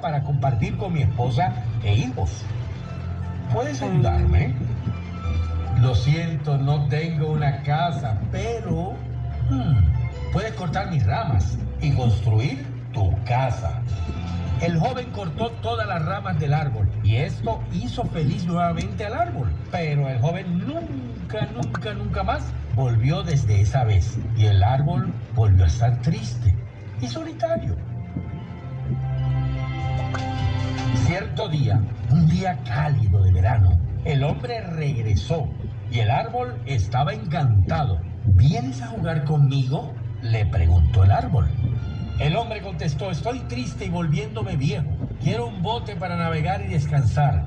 para compartir con mi esposa e hijos. ¿Puedes ayudarme? Lo siento, no tengo una casa, pero hmm, puedes cortar mis ramas y construir tu casa. El joven cortó todas las ramas del árbol y esto hizo feliz nuevamente al árbol. Pero el joven nunca, nunca, nunca más volvió desde esa vez y el árbol volvió a estar triste y solitario. Día, un día cálido de verano, el hombre regresó y el árbol estaba encantado. ¿Vienes a jugar conmigo? le preguntó el árbol. El hombre contestó, estoy triste y volviéndome viejo. Quiero un bote para navegar y descansar.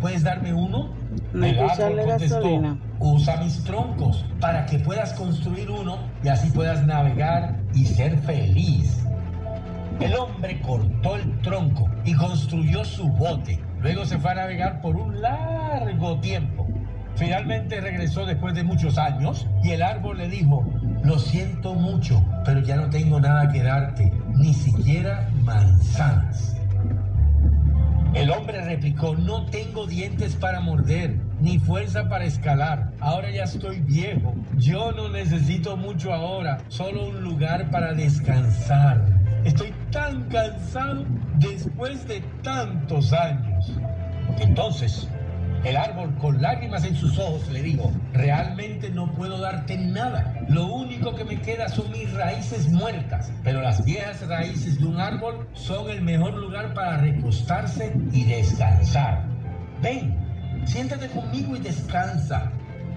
¿Puedes darme uno? El que árbol contestó, gasolina. usa mis troncos para que puedas construir uno y así puedas navegar y ser feliz. El hombre cortó el tronco y construyó su bote. Luego se fue a navegar por un largo tiempo. Finalmente regresó después de muchos años y el árbol le dijo, lo siento mucho, pero ya no tengo nada que darte, ni siquiera manzanas. El hombre replicó, no tengo dientes para morder, ni fuerza para escalar. Ahora ya estoy viejo. Yo no necesito mucho ahora, solo un lugar para descansar. Estoy tan cansado después de tantos años. Entonces, el árbol con lágrimas en sus ojos le dijo, realmente no puedo darte nada. Lo único que me queda son mis raíces muertas, pero las viejas raíces de un árbol son el mejor lugar para recostarse y descansar. Ven, siéntate conmigo y descansa.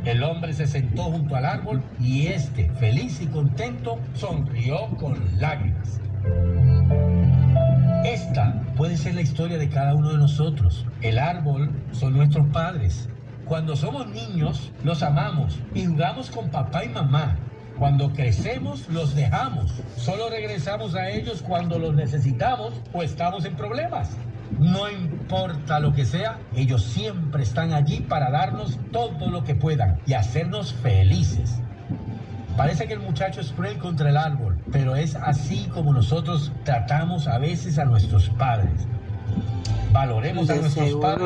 El hombre se sentó junto al árbol y este, feliz y contento, sonrió con lágrimas. Esta puede ser la historia de cada uno de nosotros. El árbol son nuestros padres. Cuando somos niños, los amamos y jugamos con papá y mamá. Cuando crecemos, los dejamos. Solo regresamos a ellos cuando los necesitamos o estamos en problemas. No importa lo que sea, ellos siempre están allí para darnos todo lo que puedan y hacernos felices. Parece que el muchacho es cruel contra el árbol, pero es así como nosotros tratamos a veces a nuestros padres. Valoremos a nuestros padres.